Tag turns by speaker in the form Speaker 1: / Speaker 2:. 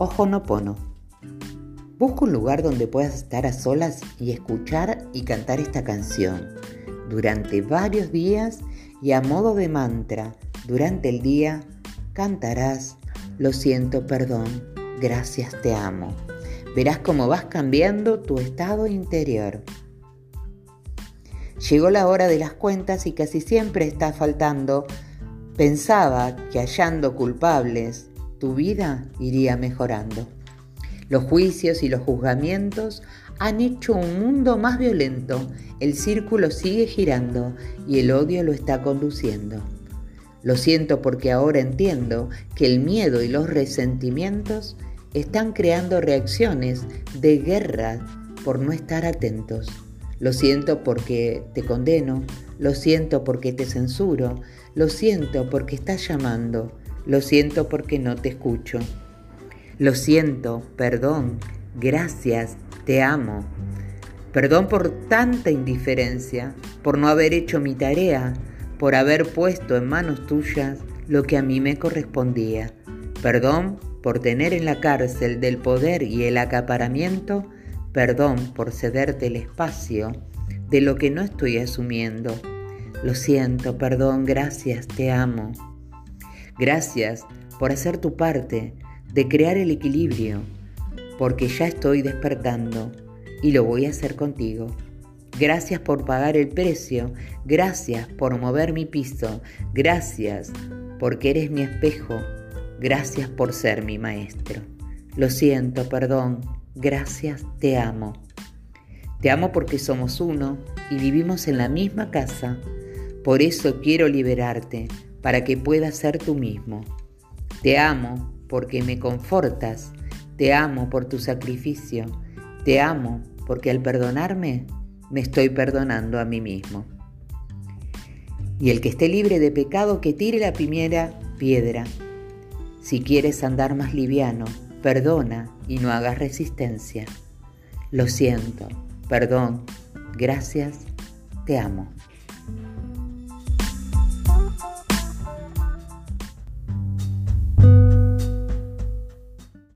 Speaker 1: Ojonopono. Busca un lugar donde puedas estar a solas y escuchar y cantar esta canción durante varios días y a modo de mantra durante el día cantarás Lo siento, perdón, gracias, te amo. Verás cómo vas cambiando tu estado interior. Llegó la hora de las cuentas y casi siempre está faltando. Pensaba que hallando culpables tu vida iría mejorando. Los juicios y los juzgamientos han hecho un mundo más violento. El círculo sigue girando y el odio lo está conduciendo. Lo siento porque ahora entiendo que el miedo y los resentimientos están creando reacciones de guerra por no estar atentos. Lo siento porque te condeno, lo siento porque te censuro, lo siento porque estás llamando, lo siento porque no te escucho. Lo siento, perdón, gracias, te amo. Perdón por tanta indiferencia, por no haber hecho mi tarea, por haber puesto en manos tuyas lo que a mí me correspondía. Perdón por tener en la cárcel del poder y el acaparamiento. Perdón por cederte el espacio de lo que no estoy asumiendo. Lo siento, perdón, gracias, te amo. Gracias por hacer tu parte, de crear el equilibrio, porque ya estoy despertando y lo voy a hacer contigo. Gracias por pagar el precio, gracias por mover mi piso, gracias porque eres mi espejo, gracias por ser mi maestro. Lo siento, perdón, gracias, te amo. Te amo porque somos uno y vivimos en la misma casa. Por eso quiero liberarte para que puedas ser tú mismo. Te amo porque me confortas, te amo por tu sacrificio, te amo porque al perdonarme me estoy perdonando a mí mismo. Y el que esté libre de pecado que tire la primera piedra. Si quieres andar más liviano, perdona y no hagas resistencia. Lo siento, perdón, gracias, te amo.